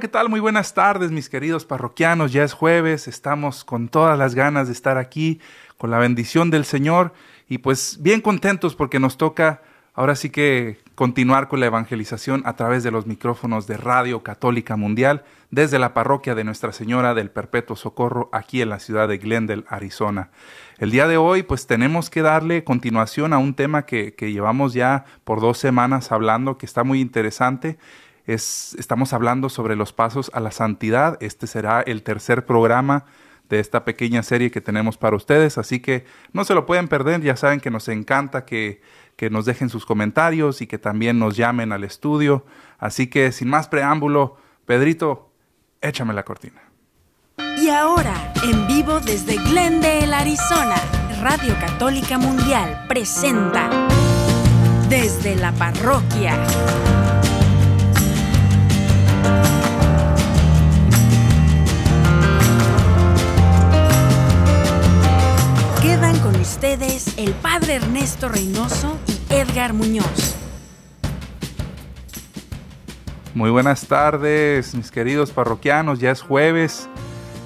¿qué tal? Muy buenas tardes, mis queridos parroquianos. Ya es jueves, estamos con todas las ganas de estar aquí, con la bendición del Señor y pues bien contentos porque nos toca ahora sí que continuar con la evangelización a través de los micrófonos de Radio Católica Mundial desde la parroquia de Nuestra Señora del Perpetuo Socorro aquí en la ciudad de Glendale, Arizona. El día de hoy pues tenemos que darle continuación a un tema que, que llevamos ya por dos semanas hablando que está muy interesante estamos hablando sobre los pasos a la santidad. Este será el tercer programa de esta pequeña serie que tenemos para ustedes, así que no se lo pueden perder, ya saben que nos encanta que, que nos dejen sus comentarios y que también nos llamen al estudio. Así que sin más preámbulo, Pedrito, échame la cortina. Y ahora, en vivo desde Glendale, Arizona, Radio Católica Mundial presenta desde la parroquia. Ustedes el Padre Ernesto Reynoso y Edgar Muñoz. Muy buenas tardes, mis queridos parroquianos. Ya es jueves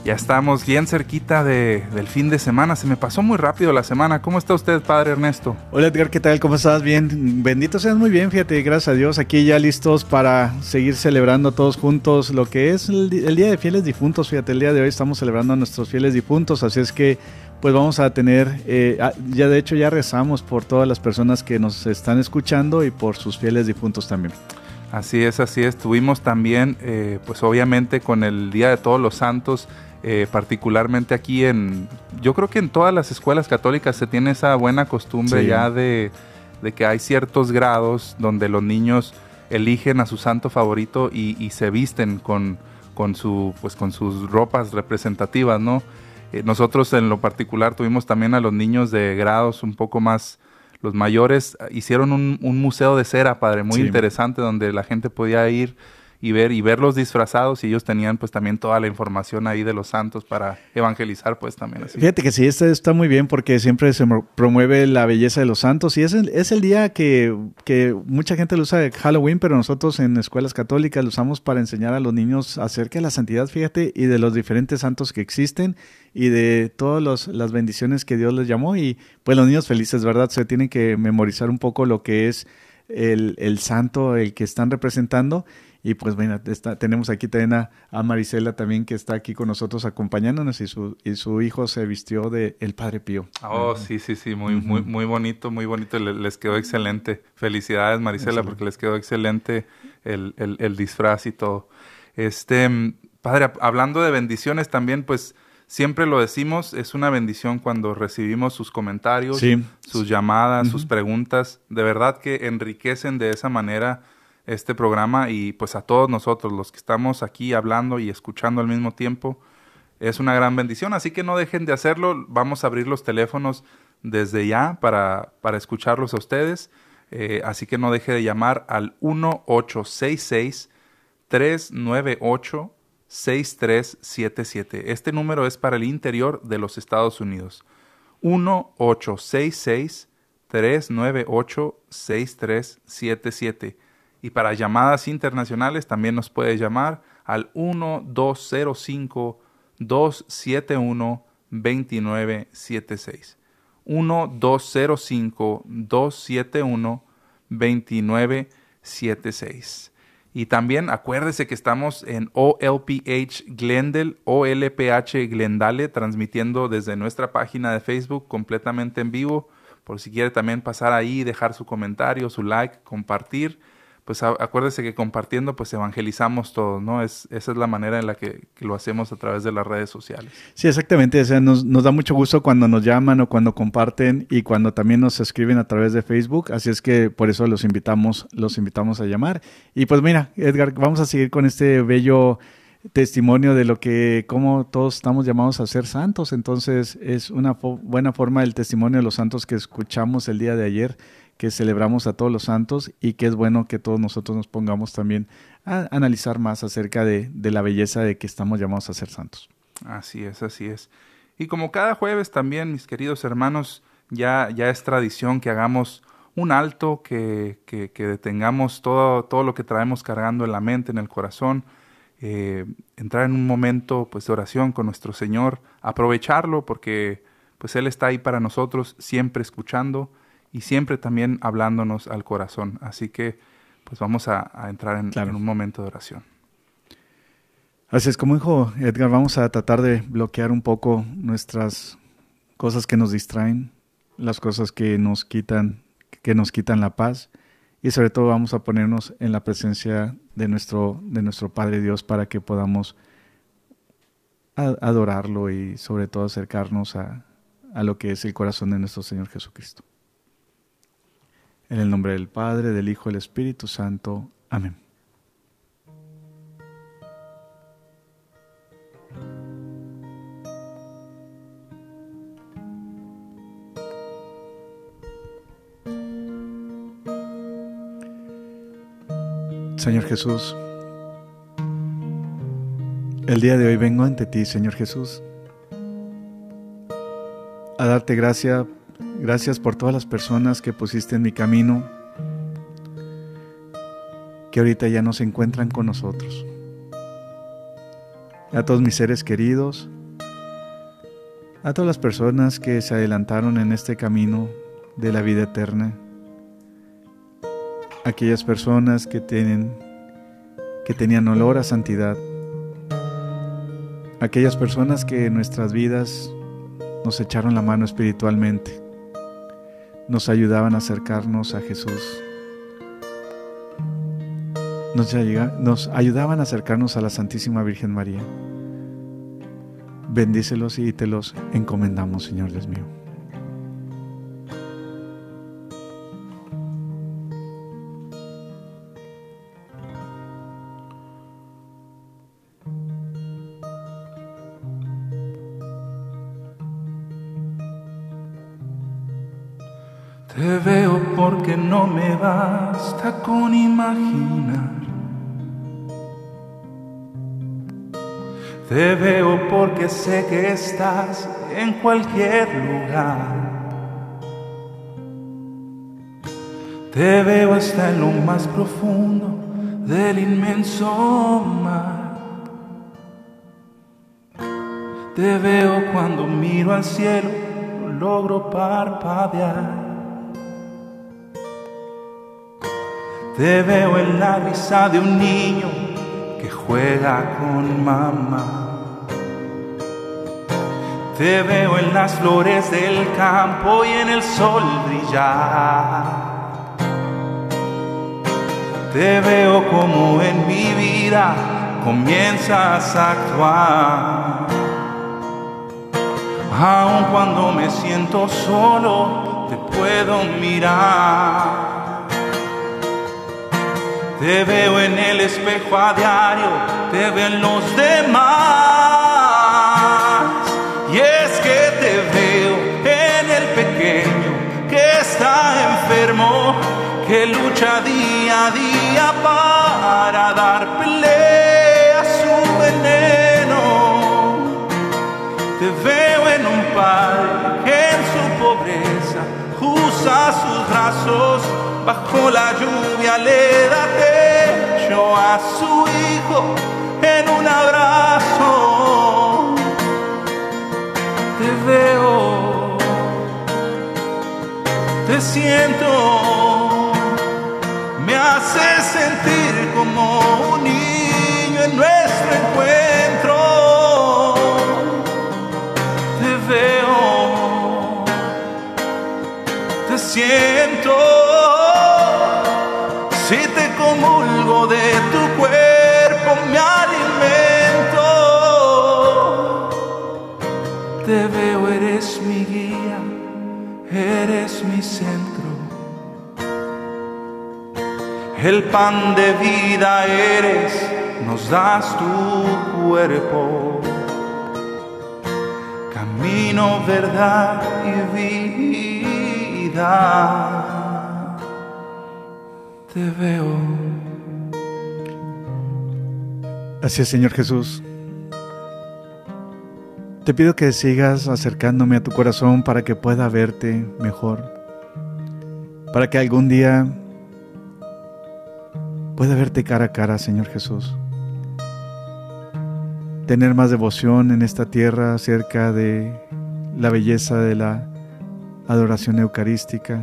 ya estamos bien cerquita de, del fin de semana. Se me pasó muy rápido la semana. ¿Cómo está usted, Padre Ernesto? Hola Edgar, ¿qué tal? ¿Cómo estás? Bien, bendito seas muy bien, fíjate, gracias a Dios. Aquí ya listos para seguir celebrando todos juntos lo que es el, Día de Fieles Difuntos. Fíjate, el día de hoy estamos celebrando a nuestros fieles difuntos, así es que pues vamos a tener, eh, ah, ya de hecho ya rezamos por todas las personas que nos están escuchando y por sus fieles difuntos también. Así es, así es. Tuvimos también, eh, pues obviamente con el Día de Todos los Santos, eh, particularmente aquí en, yo creo que en todas las escuelas católicas se tiene esa buena costumbre ya de, que hay ciertos grados donde los niños eligen a su santo favorito y, se visten con, con, su, pues, con sus ropas representativas, ¿no? Eh, nosotros en lo particular tuvimos también a los niños de grados un poco más, los mayores, hicieron un, museo de cera, padre, muy interesante, donde la gente podía ir y ver y verlos disfrazados y ellos tenían pues también toda la información ahí de los santos para evangelizar pues también así. Fíjate que sí, este está muy bien porque siempre se promueve la belleza de los santos y es el, es el día que, que mucha gente lo usa de Halloween, pero nosotros en escuelas católicas lo usamos para enseñar a los niños acerca de la santidad, fíjate, y de los diferentes santos que existen y de todas las bendiciones que Dios les llamó y pues los niños felices, ¿verdad? Se tienen que memorizar un poco lo que es el, el santo, el que están representando y pues bueno, tenemos aquí también a, Marisela también que está aquí con nosotros acompañándonos y su, y su hijo se vistió de el Padre Pío. Oh, sí, sí, sí, muy, muy, muy bonito, muy bonito, les, quedó excelente. Felicidades Marisela porque les quedó excelente el, el, disfraz y todo. Este, Padre, hablando de bendiciones también, pues siempre lo decimos, es una bendición cuando recibimos sus comentarios, sus llamadas, sus preguntas, de verdad que enriquecen de esa manera este programa y pues a todos nosotros, los que estamos aquí hablando y escuchando al mismo tiempo, es una gran bendición. Así que no dejen de hacerlo. Vamos a abrir los teléfonos desde ya para, para escucharlos a ustedes. Eh, así que no deje de llamar al 1866-398-6377. Este número es para el interior de los Estados Unidos. 1866-398-6377. Y para llamadas internacionales también nos puede llamar al 1205-271-2976. 1205-271-2976. Y también acuérdese que estamos en OLPH Glendale, OLPH Glendale, transmitiendo desde nuestra página de Facebook completamente en vivo. Por si quiere también pasar ahí, dejar su comentario, su like, compartir pues acuérdese que compartiendo pues evangelizamos todos, ¿no? Es, esa es la manera en la que, lo hacemos a través de las redes sociales. Sí, exactamente. O sea, nos, da mucho gusto cuando nos llaman o cuando comparten y cuando también nos escriben a través de Facebook. Así es que por eso los invitamos, los invitamos a llamar. Y pues mira, Edgar, vamos a seguir con este bello testimonio de lo que, cómo todos estamos llamados a ser santos. Entonces es una buena forma el testimonio de los santos que escuchamos el día de ayer que celebramos a todos los santos y que es bueno que todos nosotros nos pongamos también a analizar más acerca de, la belleza de que estamos llamados a ser santos. Así es, así es. Y como cada jueves también, mis queridos hermanos, ya, ya es tradición que hagamos un alto, que, que, detengamos todo, todo lo que traemos cargando en la mente, en el corazón, eh, entrar en un momento pues, de oración con nuestro Señor, aprovecharlo porque pues Él está ahí para nosotros, siempre escuchando y siempre también hablándonos al corazón. Así que pues vamos a, entrar en, en un momento de oración. Así es, como dijo Edgar, vamos a tratar de bloquear un poco nuestras cosas que nos distraen, las cosas que nos quitan, que nos quitan la paz y sobre todo vamos a ponernos en la presencia de nuestro, de nuestro Padre Dios para que podamos adorarlo y sobre todo acercarnos a, a lo que es el corazón de nuestro Señor Jesucristo. En el nombre del Padre, del Hijo y del Espíritu Santo. Amén. Señor Jesús, el día de hoy vengo ante ti, Señor Jesús, a darte gracias, gracias por todas las personas que pusiste en mi camino, que ahorita ya no se encuentran con nosotros. A todos mis seres queridos, a todas las personas que se adelantaron en este camino de la vida eterna aquellas personas que tienen que tenían olor a santidad, aquellas personas que en nuestras vidas nos echaron la mano espiritualmente, nos ayudaban a acercarnos a Jesús, nos, ayudaban a acercarnos a la Santísima Virgen María. Bendícelos y te los encomendamos, Señor Dios mío. No me basta con imaginar. Te veo porque sé que estás en cualquier lugar. Te veo hasta en lo más profundo del inmenso mar. Te veo cuando miro al cielo, logro parpadear. Te veo en la risa de un niño que juega con mamá. Te veo en las flores del campo y en el sol brillar. Te veo como en mi vida comienzas a actuar. Aun cuando me siento solo, te puedo mirar. Te veo en el espejo a diario, te ven los demás. Y es que te veo en el pequeño que está enfermo, que lucha día a día para dar pelea a su veneno. Te veo en un padre que en su pobreza usa sus brazos bajo la lluvia le da techo a su hijo en un abrazo. Te veo, te siento, me hace sentir como un niño en nuestro encuentro. Te veo, te siento El pan de vida eres, nos das tu cuerpo. Camino, verdad y vida te veo. Así es, Señor Jesús. Te pido que sigas acercándome a tu corazón para que pueda verte mejor, para que algún día pueda verte cara a cara, Señor Jesús. tener más devoción en esta tierra acerca de la belleza de la adoración eucarística,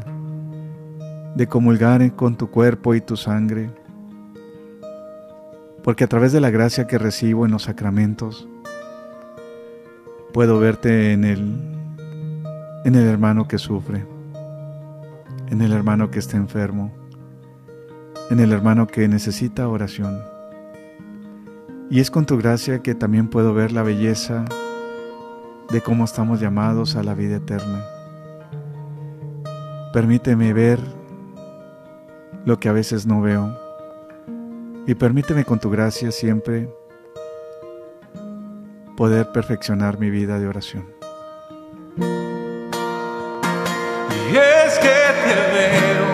de comulgar con tu cuerpo y tu sangre, porque a través de la gracia que recibo en los sacramentos, puedo verte en el, en el hermano que sufre, en el hermano que está enfermo, en el hermano que necesita oración. Y es con tu gracia que también puedo ver la belleza de cómo estamos llamados a la vida eterna. Permíteme ver lo que a veces no veo y permíteme con tu gracia siempre poder perfeccionar mi vida de oración. Y es que te veo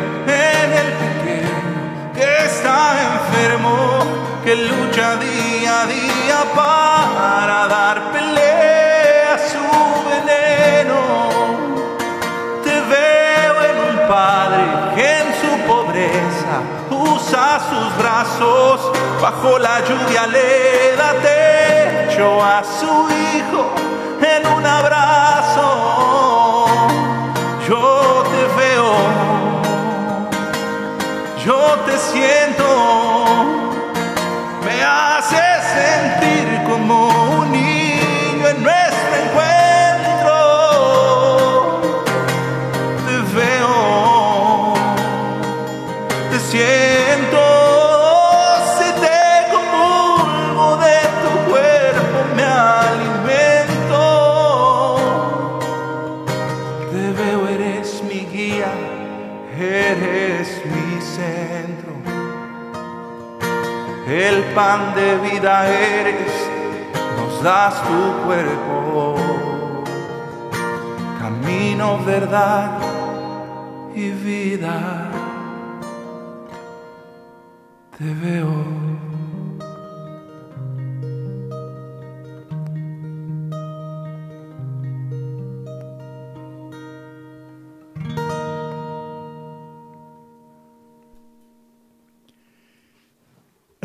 enfermo, que lucha día a día para dar pelea a su veneno. Te veo en un padre que en su pobreza usa sus brazos, bajo la lluvia le da techo a su hijo en un abrazo. Yo te veo, yo te siento, eres mi centro. El pan de vida eres, nos das tu cuerpo. Camino, verdad y vida. Te veo.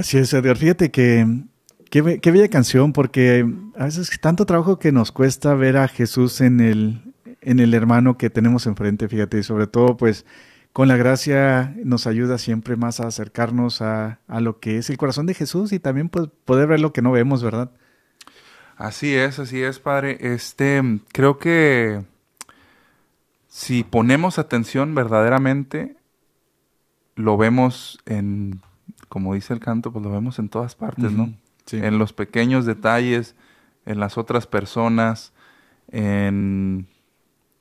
Así es, Edgar. Fíjate que qué, be- qué bella canción, porque a veces tanto trabajo que nos cuesta ver a Jesús en el, en el hermano que tenemos enfrente, fíjate, y sobre todo, pues, con la gracia nos ayuda siempre más a acercarnos a, a lo que es el corazón de Jesús y también pues, poder ver lo que no vemos, ¿verdad? Así es, así es, padre. Este, creo que si ponemos atención verdaderamente, lo vemos en, como dice el canto, pues lo vemos en todas partes, ¿no? Sí. En los pequeños detalles, en las otras personas, en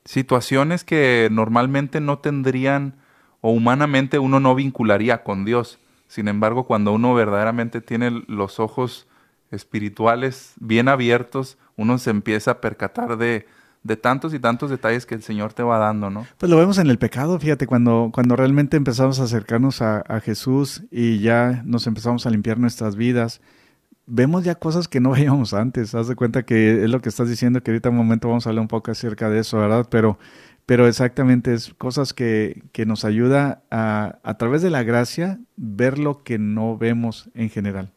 situaciones que normalmente no tendrían o humanamente uno no vincularía con Dios. Sin embargo, cuando uno verdaderamente tiene los ojos espirituales bien abiertos, uno se empieza a percatar de, de tantos y tantos detalles que el Señor te va dando, ¿no? Pues lo vemos en el pecado, fíjate, cuando, cuando realmente empezamos a acercarnos a, Jesús y ya nos empezamos a limpiar nuestras vidas, vemos ya cosas que no veíamos antes. Haz de cuenta que es lo que estás diciendo, que ahorita en un momento vamos a hablar un poco acerca de eso, ¿verdad? Pero, pero exactamente es cosas que, que nos ayuda a, a través de la gracia, ver lo que no vemos en general.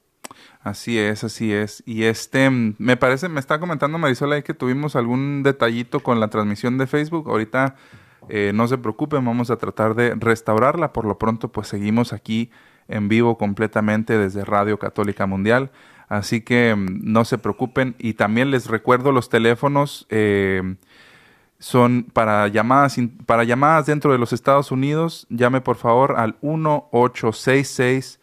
Así es, así es. Y este, mm, me parece, me está comentando Marisol ahí que tuvimos algún detallito con la transmisión de Facebook. Ahorita eh, no se preocupen, vamos a tratar de restaurarla. Por lo pronto, pues seguimos aquí en vivo completamente desde Radio Católica Mundial. Así que mm, no se preocupen. Y también les recuerdo los teléfonos. eh, son para llamadas para llamadas dentro de los Estados Unidos. Llame por favor al 1866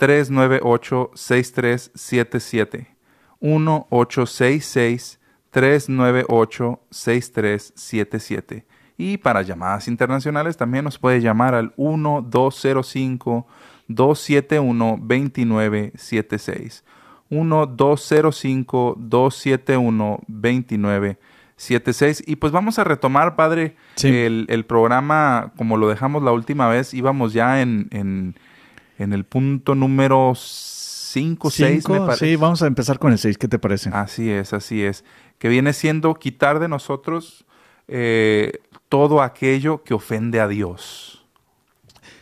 398 6377 1866 398 6377 y para llamadas internacionales también nos puede llamar al 1205 271 2976 1205 271 2976 y pues vamos a retomar padre Sí. el, el programa como lo dejamos la última vez. Íbamos ya en, en, en el punto número 5 6 me Cinco, parece sí, vamos a empezar con el 6, ¿qué te parece? Así es, así es. Que viene siendo quitar de nosotros eh, todo aquello que ofende a Dios.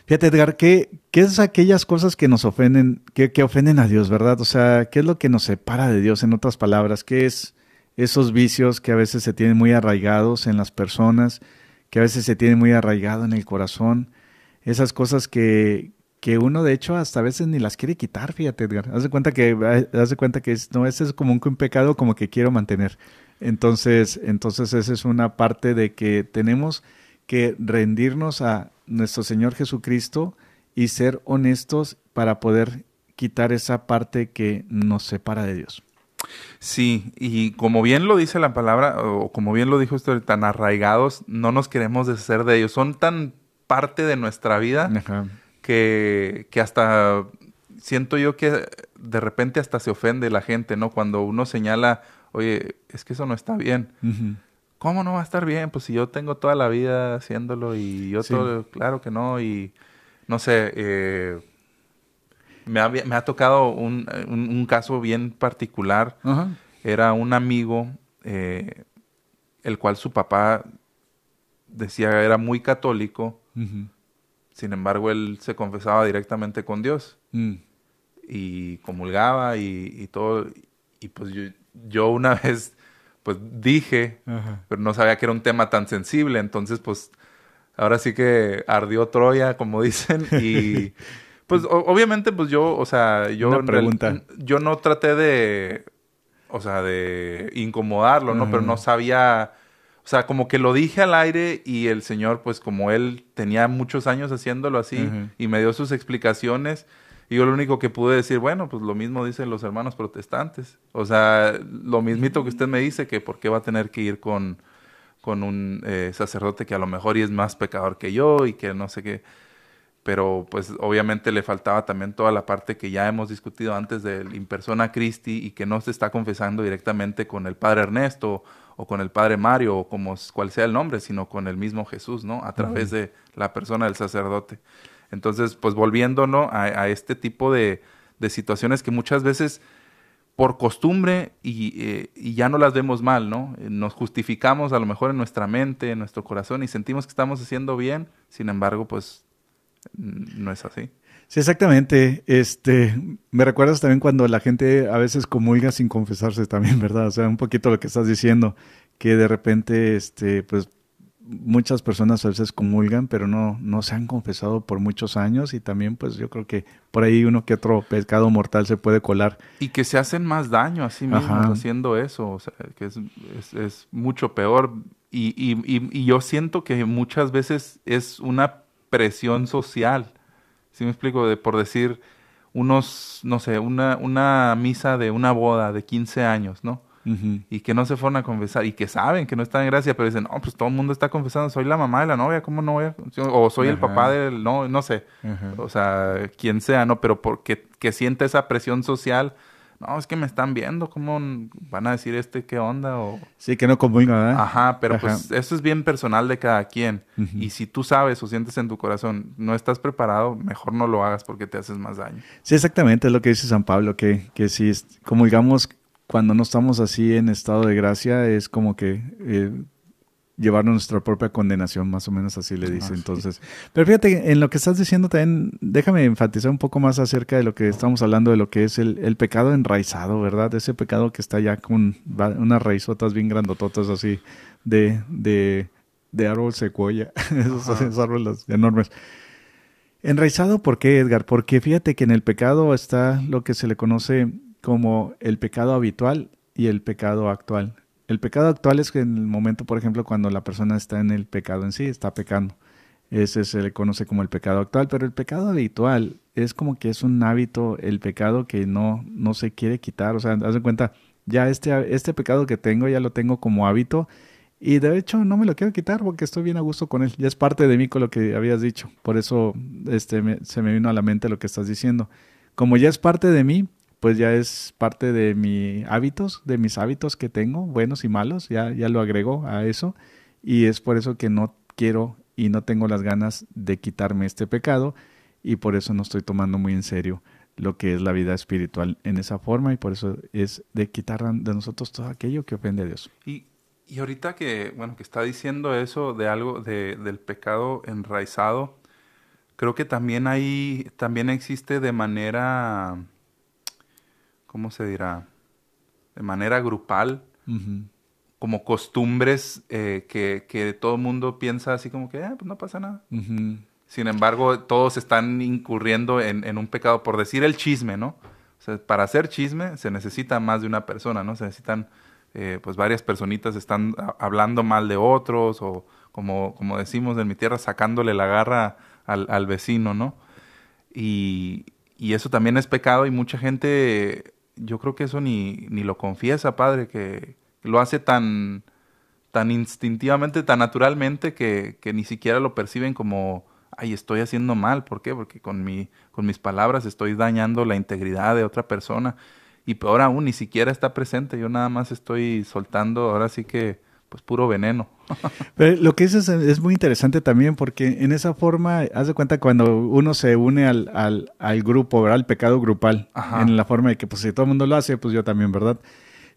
Fíjate, Edgar, ¿qué, ¿qué, es aquellas cosas que nos ofenden, que, que, ofenden a Dios, verdad? O sea, ¿qué es lo que nos separa de Dios, en otras palabras? ¿Qué es esos vicios que a veces se tienen muy arraigados en las personas, que a veces se tienen muy arraigado en el corazón? Esas cosas que, que uno de hecho hasta a veces ni las quiere quitar, fíjate, Edgar. Haz de cuenta que, haz de cuenta que es, no, ese es como un, un pecado como que quiero mantener. Entonces, entonces esa es una parte de que tenemos que rendirnos a nuestro Señor Jesucristo y ser honestos para poder quitar esa parte que nos separa de Dios. Sí, y como bien lo dice la palabra, o como bien lo dijo usted, tan arraigados, no nos queremos deshacer de ellos. Son tan parte de nuestra vida que, que hasta siento yo que de repente hasta se ofende la gente, ¿no? Cuando uno señala, oye, es que eso no está bien. ¿cómo no va a estar bien? Pues si yo tengo toda la vida haciéndolo y yo todo, claro que no, y no sé, eh, me, ha, me, ha, tocado un, un, caso bien particular. Era un amigo, eh, el cual su papá decía era muy católico, sin embargo él se confesaba directamente con Dios. Mm. y comulgaba y, y, todo, y pues yo, yo una vez pues dije, pero no sabía que era un tema tan sensible, entonces pues ahora sí que ardió Troya, como dicen, y pues obviamente pues yo, o sea, yo, yo no traté de, o sea, de incomodarlo, ¿no? Pero no sabía, o sea, como que lo dije al aire y el señor, pues como él tenía muchos años haciéndolo así y me dio sus explicaciones, y yo lo único que pude decir, bueno, pues lo mismo dicen los hermanos protestantes. O sea, lo mismito que usted me dice, que por qué va a tener que ir con, con un eh, sacerdote que a lo mejor y es más pecador que yo y que no sé qué. Pero pues obviamente le faltaba también toda la parte que ya hemos discutido antes del in persona Christi y que no se está confesando directamente con el Padre Ernesto o con el Padre Mario o como cual sea el nombre, sino con el mismo Jesús, ¿no? A través de la persona del sacerdote. Entonces, pues volviéndonos a, este tipo de, situaciones que muchas veces por costumbre eh, y, ya no las vemos mal, ¿no? Nos justificamos a lo mejor en nuestra mente, en nuestro corazón y sentimos que estamos haciendo bien, sin embargo, pues no es así. Sí, exactamente. Este, me recuerdas también cuando la gente a veces comulga sin confesarse también, ¿verdad? O sea, un poquito lo que estás diciendo, que de repente, este, pues muchas personas a veces comulgan, pero no, no se han confesado por muchos años y también pues yo creo que por ahí uno que otro pecado mortal se puede colar. Y que se hacen más daño a sí mismos haciendo eso, o sea, que es, es, mucho peor. Y, y, y, yo siento que muchas veces es una presión social, si me explico? De, por decir, unos, no sé, una, una misa de una boda de 15 años, ¿no? y que no se fueron a confesar y que saben que no están en gracia, pero dicen, no, pues todo el mundo está confesando, soy la mamá de la novia, ¿cómo no voy a? O soy el papá del, no, no sé, o sea, quien sea, ¿no? Pero porque que siente esa presión social, no, es que me están viendo, ¿cómo van a decir este qué onda? O... Sí, que no comulga, ¿verdad? Ajá, pero pues eso es bien personal de cada quien. Y si tú sabes o sientes en tu corazón, no estás preparado, mejor no lo hagas porque te haces más daño. Sí, exactamente, es lo que dice San Pablo, que, que si comulgamos cuando no estamos así en estado de gracia, es como que eh, llevarnos nuestra propia condenación, más o menos así le dice. Entonces, pero fíjate, en lo que estás diciendo también, déjame enfatizar un poco más acerca de lo que estamos hablando, de lo que es el, pecado enraizado, ¿verdad? Ese pecado que está ya con unas raizotas bien grandototas así de, de, de árbol secuoya, esos, árboles enormes. Enraizado, ¿por qué, Edgar? Porque fíjate que en el pecado está lo que se le conoce como el pecado habitual y el pecado actual. El pecado actual es que en el momento, por ejemplo, cuando la persona está en el pecado en sí, está pecando. Ese se le conoce como el pecado actual, pero el pecado habitual es como que es un hábito, el pecado que no, no se quiere quitar. O sea, haz de cuenta, ya este, este pecado que tengo, ya lo tengo como hábito y de hecho no me lo quiero quitar porque estoy bien a gusto con él. Ya es parte de mí con lo que habías dicho. Por eso este, se me vino a la mente lo que estás diciendo. Como ya es parte de mí, pues ya es parte de mis hábitos, de mis hábitos que tengo, buenos y malos, ya, ya lo agrego a eso y es por eso que no quiero y no tengo las ganas de quitarme este pecado y por eso no estoy tomando muy en serio lo que es la vida espiritual en esa forma y por eso es de quitar de nosotros todo aquello que ofende a Dios. Y, y ahorita que, bueno, que está diciendo eso de algo, de, del pecado enraizado, creo que también hay, también existe de manera, ¿cómo se dirá? De manera grupal, como costumbres eh, que, que, todo el mundo piensa así como que, ah, pues no pasa nada. Sin embargo, todos están incurriendo en, en, un pecado por decir el chisme, ¿no? O sea, para hacer chisme se necesita más de una persona, ¿no? Se necesitan, eh, pues varias personitas están hablando mal de otros o como, como decimos en mi tierra, sacándole la garra al, al vecino, ¿no? Y, y, eso también es pecado y mucha gente, yo creo que eso ni, ni lo confiesa, padre, que lo hace tan, tan instintivamente, tan naturalmente que, que ni siquiera lo perciben como, ay, estoy haciendo mal. ¿Por qué? Porque con, mi, con mis palabras estoy dañando la integridad de otra persona. Y peor aún, ni siquiera está presente. Yo nada más estoy soltando, ahora sí que pues puro veneno. Pero lo que dices es muy interesante también porque en esa forma, haz de cuenta cuando uno se une al, al, al grupo, ¿verdad? Al pecado grupal, en la forma de que pues si todo el mundo lo hace, pues yo también, ¿verdad?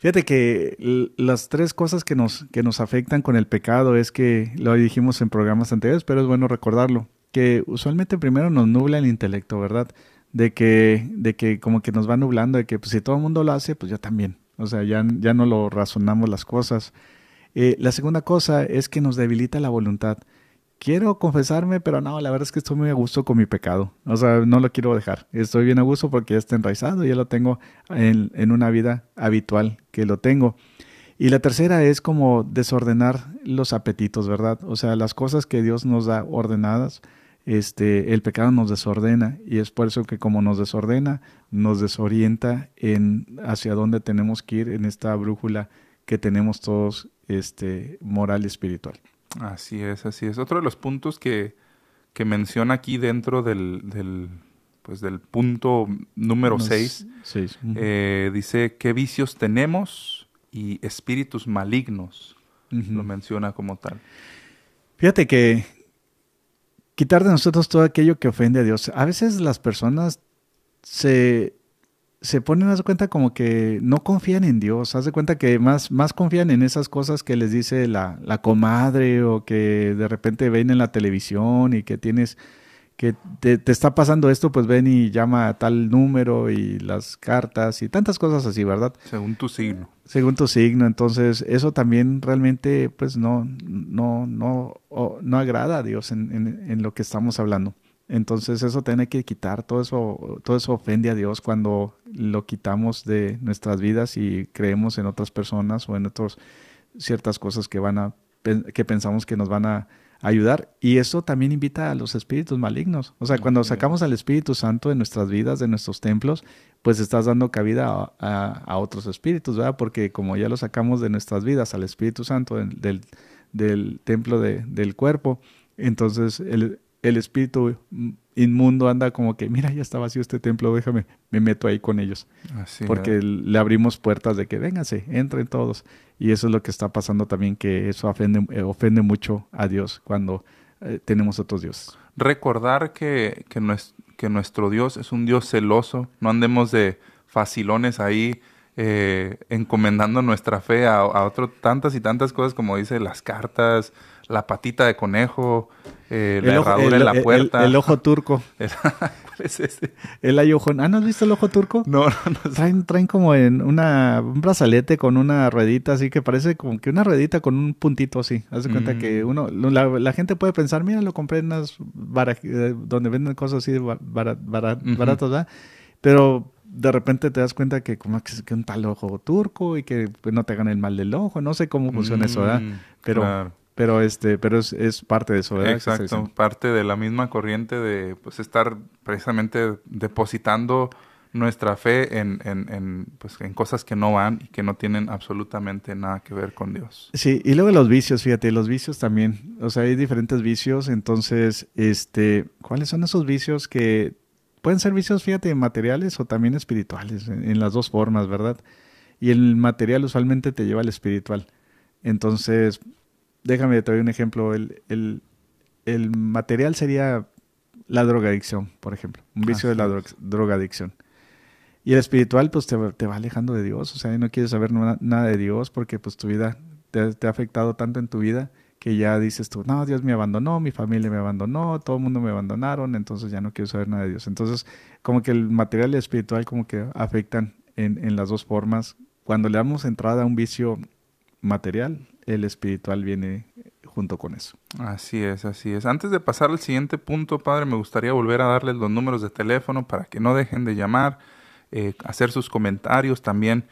Fíjate que las tres cosas que nos, que nos afectan con el pecado es que lo dijimos en programas anteriores, pero es bueno recordarlo, que usualmente primero nos nubla el intelecto, ¿verdad? De que, de que como que nos va nublando, de que pues, si todo el mundo lo hace, pues yo también. O sea, ya, ya no lo razonamos las cosas. Eh, la segunda cosa es que nos debilita la voluntad. Quiero confesarme, pero no, la verdad es que estoy muy a gusto con mi pecado. O sea, no lo quiero dejar. Estoy bien a gusto porque ya está enraizado, ya lo tengo en, en una vida habitual que lo tengo. Y la tercera es como desordenar los apetitos, ¿verdad? O sea, las cosas que Dios nos da ordenadas, este, el pecado nos desordena y es por eso que como nos desordena, nos desorienta en hacia dónde tenemos que ir en esta brújula que tenemos todos este, moral y espiritual. Así es, así es. Otro de los puntos que, que menciona aquí dentro del, del, pues del punto número 6, eh, dice, ¿qué vicios tenemos y espíritus malignos? Lo menciona como tal. Fíjate que quitar de nosotros todo aquello que ofende a Dios. A veces las personas se se ponen, haz de cuenta, como que no confían en Dios. Haz de cuenta que más, más confían en esas cosas que les dice la, la comadre o que de repente ven en la televisión y que tienes que te, te, está pasando esto, pues ven y llama a tal número y las cartas y tantas cosas así, ¿verdad? Según tu signo. Según tu signo, entonces eso también realmente pues no, no, no, no agrada a Dios en, en, en lo que estamos hablando. Entonces eso tiene que quitar, todo eso, todo eso ofende a Dios cuando lo quitamos de nuestras vidas y creemos en otras personas o en otras ciertas cosas que van a que pensamos que nos van a ayudar. Y eso también invita a los espíritus malignos. O sea, cuando sacamos al Espíritu Santo de nuestras vidas, de nuestros templos, pues estás dando cabida a, otros espíritus, ¿verdad? Porque como ya lo sacamos de nuestras vidas al Espíritu Santo del, del, templo del cuerpo, entonces el, el espíritu inmundo anda como que, mira, ya está vacío este templo, déjame, me meto ahí con ellos. Porque le abrimos puertas de que vénganse, entren todos. Y eso es lo que está pasando también, que eso ofende, eh, ofende mucho a Dios cuando eh, tenemos otros dioses. Recordar que, que, nuestro, Dios es un Dios celoso, no andemos de facilones ahí. Eh, encomendando nuestra fe a, a otro tantas y tantas cosas como dice las cartas, la patita de conejo, eh, la herradura en la puerta. El, ojo turco. ¿Cuál es ese? El ojo. ¿Ah, no has visto el ojo turco? No, no, no. Traen, traen como en una, un brazalete con una ruedita así que parece como que una ruedita con un puntito así. Haz de cuenta que mm. uno, la, gente puede pensar, mira, lo compré en unas eh, donde venden cosas así baratas, ¿verdad? Pero de repente te das cuenta que como que, un tal ojo turco y que pues, no te hagan el mal del ojo. No sé cómo funciona eso, ¿verdad? Mm, pero... Pero este, pero es, es parte de eso, ¿verdad? Exacto, parte de la misma corriente de pues estar precisamente depositando nuestra fe en, en, en, pues, en cosas que no van y que no tienen absolutamente nada que ver con Dios. Sí, y luego los vicios, fíjate, los vicios también, o sea, hay diferentes vicios, entonces, este, ¿cuáles son esos vicios que pueden ser vicios, fíjate, materiales o también espirituales, en, en las dos formas, ¿verdad? Y el material usualmente te lleva al espiritual. Entonces, déjame te doy un ejemplo. El, el, el, material sería la drogadicción, por ejemplo. Un vicio de la drogadicción. Y el espiritual, pues te, te, va alejando de Dios. O sea, no quieres saber nada de Dios porque pues tu vida te, ha afectado tanto en tu vida que ya dices tú, no, Dios me abandonó, mi familia me abandonó, todo el mundo me abandonaron, entonces ya no quiero saber nada de Dios. Entonces, como que el material y el espiritual como que afectan en, en las dos formas. Cuando le damos entrada a un vicio material, el espiritual viene junto con eso. Así es, así es. Antes de pasar al siguiente punto, padre, me gustaría volver a darles los números de teléfono para que no dejen de llamar, eh, hacer sus comentarios también.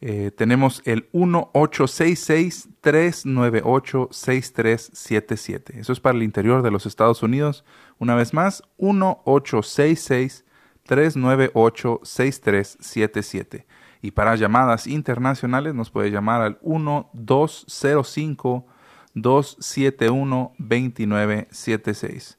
Eh, tenemos el 1866-398-6377. Eso es para el interior de los Estados Unidos. Una vez más, 1866-398-6377. Y para llamadas internacionales nos puede llamar al 1205 271 2976.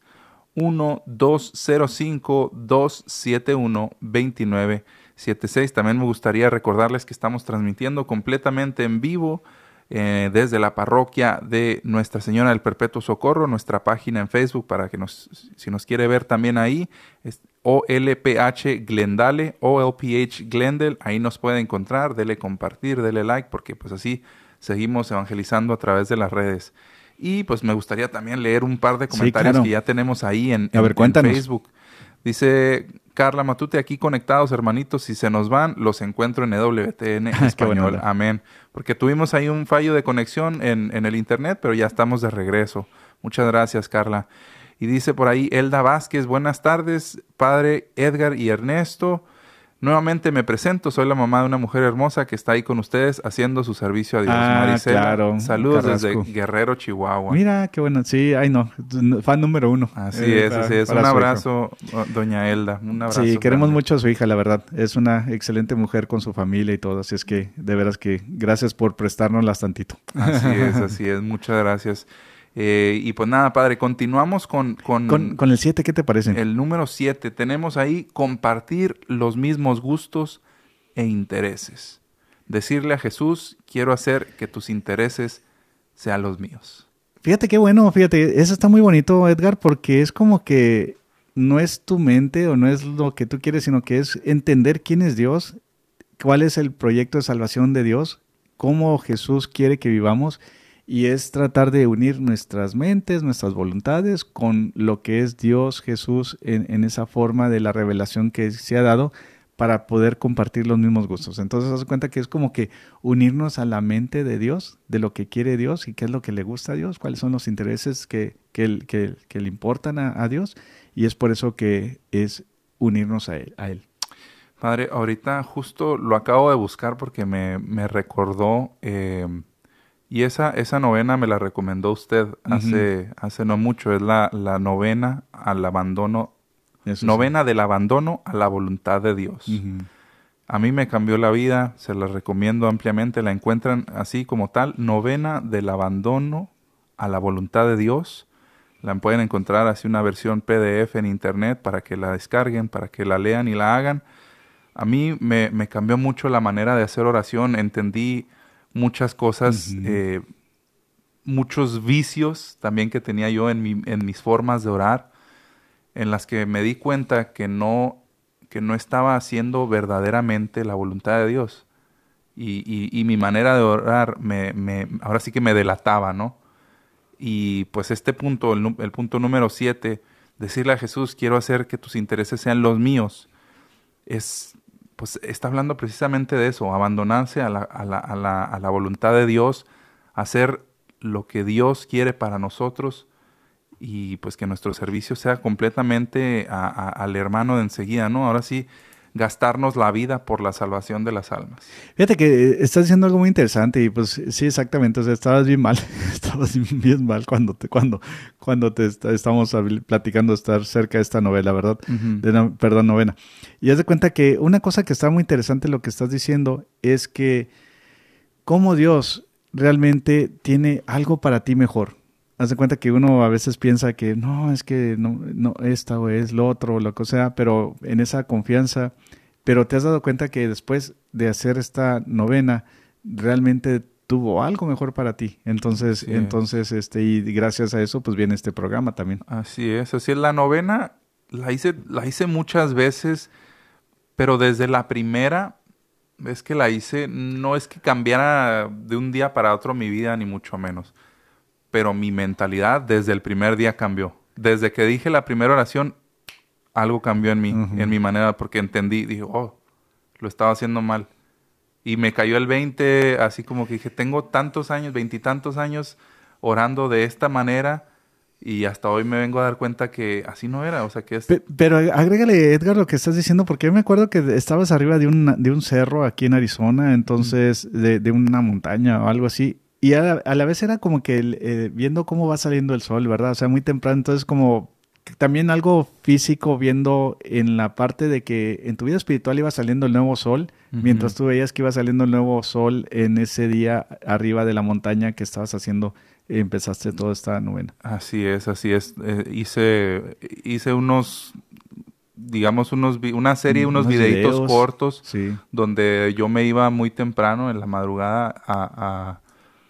1205 271 2976. También me gustaría recordarles que estamos transmitiendo completamente en vivo eh, desde la parroquia de Nuestra Señora del Perpetuo Socorro, nuestra página en Facebook para que nos, si nos quiere ver también ahí, es OLPH Glendale, OLPH Glendale, ahí nos puede encontrar, dele compartir, dele like, porque pues así seguimos evangelizando a través de las redes. Y pues me gustaría también leer un par de comentarios que ya tenemos ahí en, Facebook. Dice Carla Matute, aquí conectados, hermanitos. Si se nos van, los encuentro en EWTN español. Amén. Porque tuvimos ahí un fallo de conexión en, en el internet, pero ya estamos de regreso. Muchas gracias, Carla. Y dice por ahí Elda Vázquez, buenas tardes, padre Edgar y Ernesto. Nuevamente me presento, soy la mamá de una mujer hermosa que está ahí con ustedes haciendo su servicio a Dios. Ah, Maricela, claro. saludos Carrasco. desde Guerrero, Chihuahua. Mira, qué bueno. Sí, ay no, fan número uno. Así Eh, es, para- así es. Un abrazo, oh, doña Elda. Un abrazo. Sí, queremos grande. mucho a su hija, la verdad. Es una excelente mujer con su familia y todo. Así es que, de veras que gracias por prestárnoslas tantito. Así es, así es. Muchas gracias. Eh, y pues nada, padre, continuamos con, con, Con, con el 7, ¿qué te parece? el número 7. Tenemos ahí compartir los mismos gustos e intereses. Decirle a Jesús, quiero hacer que tus intereses sean los míos. Fíjate qué bueno, fíjate, eso está muy bonito, Edgar, porque es como que no es tu mente o no es lo que tú quieres, sino que es entender quién es Dios, cuál es el proyecto de salvación de Dios, cómo Jesús quiere que vivamos y es tratar de unir nuestras mentes, nuestras voluntades con lo que es Dios, Jesús, en, esa forma de la revelación que se ha dado para poder compartir los mismos gustos. Entonces, de cuenta que es como que unirnos a la mente de Dios, de lo que quiere Dios y qué es lo que le gusta a Dios, cuáles son los intereses que, que, que- que le importan a, a Dios, y es por eso que es unirnos a Él. A él. Padre, ahorita justo lo acabo de buscar porque me, me recordó, eh, y esa, esa novena me la recomendó usted hace, hace no mucho, es la, la novena al abandono, Eso sí. novena del abandono a la voluntad de Dios. A mí me cambió la vida, se la recomiendo ampliamente, la encuentran así como tal, novena del abandono a la voluntad de Dios. La pueden encontrar así una versión PDF en internet para que la descarguen, para que la lean y la hagan. A mí me, me cambió mucho la manera de hacer oración, entendí muchas cosas, eh, muchos vicios también que tenía yo en, mi- en mis formas de orar, en las que me di cuenta que no, que no estaba haciendo verdaderamente la voluntad de Dios. Y, y- y mi manera de orar me, me- ahora sí que me delataba, ¿no? Y pues este punto, el punto número siete, decirle a Jesús, quiero hacer que tus intereses sean los míos, es, pues está hablando precisamente de eso, abandonarse a la, a la- a la- a la voluntad de Dios, hacer lo que Dios quiere para nosotros y pues que nuestro servicio sea completamente al hermano de enseguida, ¿no? Ahora sí, gastarnos la vida por la salvación de las almas. Fíjate que eh, estás diciendo algo muy interesante y pues sí, exactamente, o sea, estabas bien mal, estabas bien mal cuando te, cuando, cuando te est- estamos platicando estar cerca de esta novela, ¿verdad? De perdón, novena. Y haz de cuenta que una cosa que está muy interesante lo que estás diciendo es que cómo Dios realmente tiene algo para ti mejor. Haz de cuenta que uno a veces piensa que no, es que no, no esta o es lo otro o lo que sea, pero en esa confianza, pero te has dado cuenta que después de hacer esta novena, realmente tuvo algo mejor para ti. Entonces, es. entonces, este, y gracias a eso, pues viene este programa también. Así es, así es. La novena la hice, la hice muchas veces, pero desde la primera vez que la hice, no es que cambiara de un día para otro mi vida, ni mucho menos. Pero mi mentalidad desde el primer día cambió. Desde que dije la primera oración, algo cambió en mí, en mi manera, porque entendí, dije, oh, lo estaba haciendo mal. Y me cayó el 20, así como que dije, tengo tantos años, veintitantos años orando de esta manera y hasta hoy me vengo a dar cuenta que así no era, o sea que es... Pero, agrégale, Edgar, lo que estás diciendo, porque yo me acuerdo que estabas arriba de un, de un cerro aquí en Arizona, entonces, de, de, una montaña o algo así, y a, la vez era como que eh, viendo cómo va saliendo el sol, ¿verdad? O sea, muy temprano, entonces como también algo físico viendo en la parte de que en tu vida espiritual iba saliendo el nuevo sol, mientras tú veías que iba saliendo el nuevo sol en ese día arriba de la montaña que estabas haciendo empezaste toda esta novena. Así es, así es. Eh, hice, hice unos, digamos, unos, una serie, mm, unos, videitos cortos, donde yo me iba muy temprano en la madrugada a,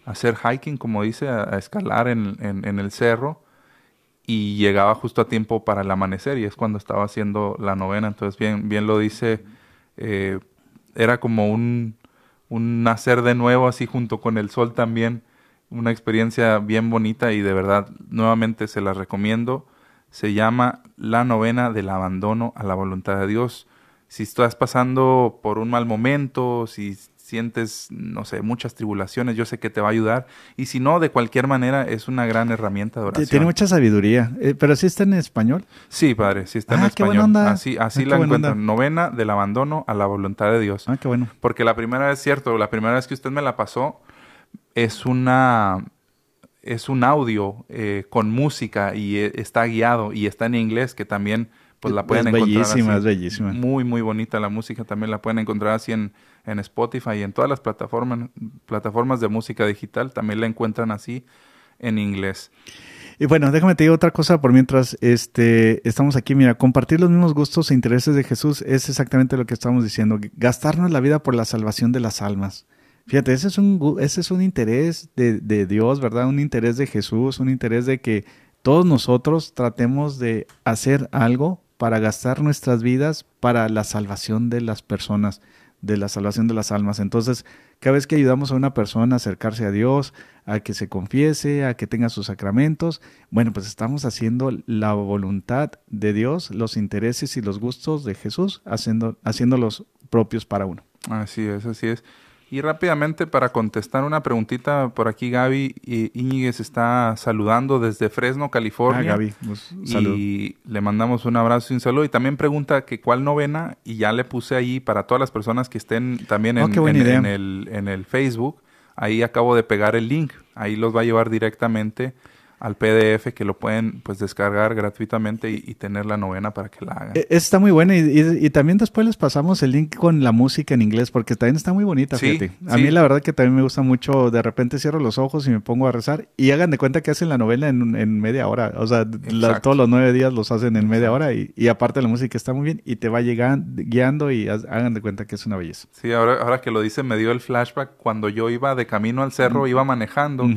hacer hiking, como dice, a, escalar en, el cerro y llegaba justo a tiempo para el amanecer y es cuando estaba haciendo la novena. Entonces, bien, bien lo dice, eh, era como un, un nacer de nuevo así junto con el sol también una experiencia bien bonita y de verdad nuevamente se la recomiendo. Se llama La novena del abandono a la voluntad de Dios. Si estás pasando por un mal momento, si sientes, no sé, muchas tribulaciones, yo sé que te va a ayudar. Y si no, de cualquier manera, es una gran herramienta de oración. Tiene mucha sabiduría. Eh, ¿Pero sí está en español? Sí, padre, sí está en ah, español. Así, así ah, la encuentran. Novena del abandono a la voluntad de Dios. Ah, qué bueno. Porque la primera vez, cierto, la primera vez que usted me la pasó, es una es un audio eh, con música y eh, está guiado y está en inglés que también pues la pueden encontrar bellísima, Es bellísima, Muy, muy bonita la música. También la pueden encontrar así en, en Spotify y en todas las plataformas, plataformas de música digital. También la encuentran así en inglés. Y bueno, déjame te digo otra cosa por mientras este, estamos aquí. Mira, compartir los mismos gustos e intereses de Jesús es exactamente lo que estamos diciendo. Gastarnos la vida por la salvación de las almas. Fíjate, ese es un, ese es un interés de, de, Dios, ¿verdad? Un interés de Jesús, un interés de que todos nosotros tratemos de hacer algo para gastar nuestras vidas para la salvación de las personas, de la salvación de las almas. Entonces, cada vez que ayudamos a una persona a acercarse a Dios, a que se confiese, a que tenga sus sacramentos, bueno, pues estamos haciendo la voluntad de Dios, los intereses y los gustos de Jesús, haciendo, haciéndolos propios para uno. Así es, así es. Y rápidamente para contestar una preguntita por aquí, Gaby Íñiguez está saludando desde Fresno, California. Ah, Gaby, pues, Y le mandamos un abrazo y un saludo. Y también pregunta que cuál novena, y ya le puse ahí para todas las personas que estén también oh, en, el, en el Facebook. Ahí acabo de pegar el link. Ahí los va a llevar directamente al PDF que lo pueden pues descargar gratuitamente y, tener la novena para que la hagan. E, está muy buena y, también después les pasamos el link con la música en inglés porque también está muy bonita, fíjate. A mí la verdad que también me gusta mucho, de repente cierro los ojos y me pongo a rezar y hagan de cuenta que hacen la novela en, media hora, o sea, todos los nueve días los hacen en media hora y, aparte la música está muy bien y te va llegando, guiando y hagan de cuenta que es una belleza. Sí, ahora, ahora que lo dice me dio el flashback cuando yo iba de camino al cerro, iba manejando.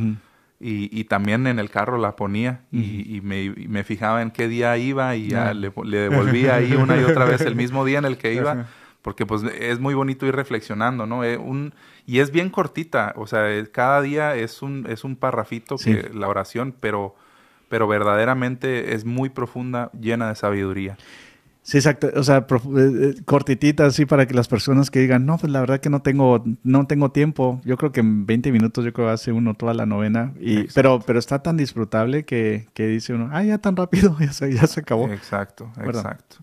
Y, y, también en el carro la ponía y, y, me, me, fijaba en qué día iba y ya le, le, devolvía ahí una y otra vez el mismo día en el que iba, porque pues es muy bonito ir reflexionando, ¿no? Eh, un, y es bien cortita, o sea, eh, cada día es un, es un parrafito que la oración, pero, pero verdaderamente es muy profunda, llena de sabiduría. Sí, exacto. O sea, eh, eh, cortitita así para que las personas que digan, no, pues la verdad que no tengo, no tengo tiempo. Yo creo que en 20 minutos yo creo que hace uno toda la novena. Y, pero, pero está tan disfrutable que, que dice uno, ah, ya tan rápido, ya se, ya se acabó. Exacto, exacto.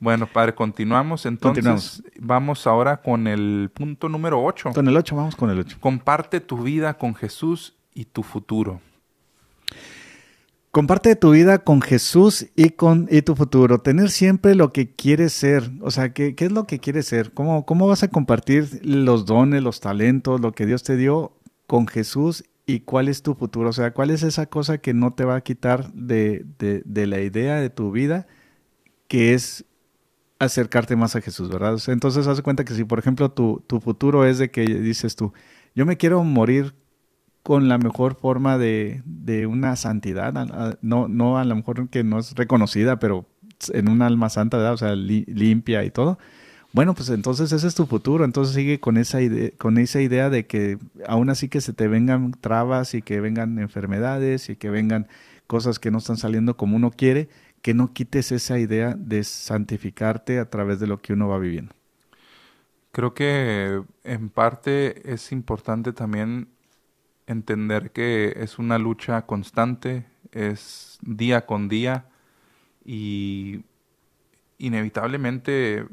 Bueno, padre, continuamos. Entonces, vamos ahora con el punto número 8. Con el 8, vamos con el 8. Comparte tu vida con Jesús y tu futuro. Comparte tu vida con Jesús y con y tu futuro. Tener siempre lo que quieres ser. O sea, ¿qué, qué es lo que quieres ser? ¿Cómo, ¿Cómo vas a compartir los dones, los talentos, lo que Dios te dio con Jesús y cuál es tu futuro? O sea, ¿cuál es esa cosa que no te va a quitar de, de, de la idea de tu vida que es acercarte más a Jesús, ¿verdad? entonces, haz cuenta que si, por ejemplo, tu, tu futuro es de que dices tú, yo me quiero morir con la mejor forma de, de una santidad, no, no a lo mejor que no es reconocida, pero en un alma santa, o sea, limpia y todo. Bueno, pues entonces ese es tu futuro, entonces sigue con esa idea, con esa idea de que aún así que se te vengan trabas y que vengan enfermedades y que vengan cosas que no están saliendo como uno quiere, que no quites esa idea de santificarte a través de lo que uno va viviendo. Creo que en parte es importante también entender que es una lucha constante, es día con día y inevitablemente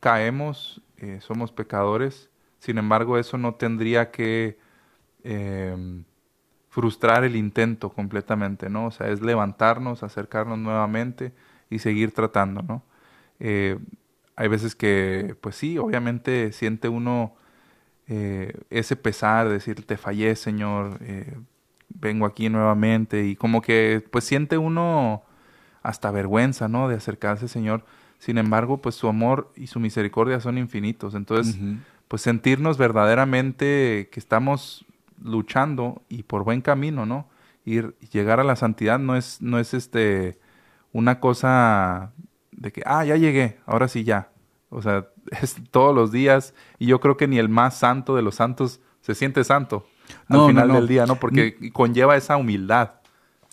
caemos, eh, somos pecadores, sin embargo eso no tendría que em, frustrar el intento completamente, ¿no? O sea, es levantarnos, acercarnos nuevamente y seguir tratando, ¿no? Eh, hay veces que, pues sí, obviamente siente uno eh, ese pesar de decir, te fallé, Señor, vengo aquí nuevamente y como que, pues siente uno hasta vergüenza, ¿no? De acercarse, Señor, sin embargo, pues su amor y su misericordia son infinitos. Entonces, pues sentirnos verdaderamente que estamos luchando y por buen camino, ¿no? Ir llegar a la santidad no es no es este una cosa de que ah, ya llegué, ahora sí ya. O sea, es todos los días y yo creo que ni el más santo de los santos se siente santo al final del día, ¿no? Porque conlleva esa humildad.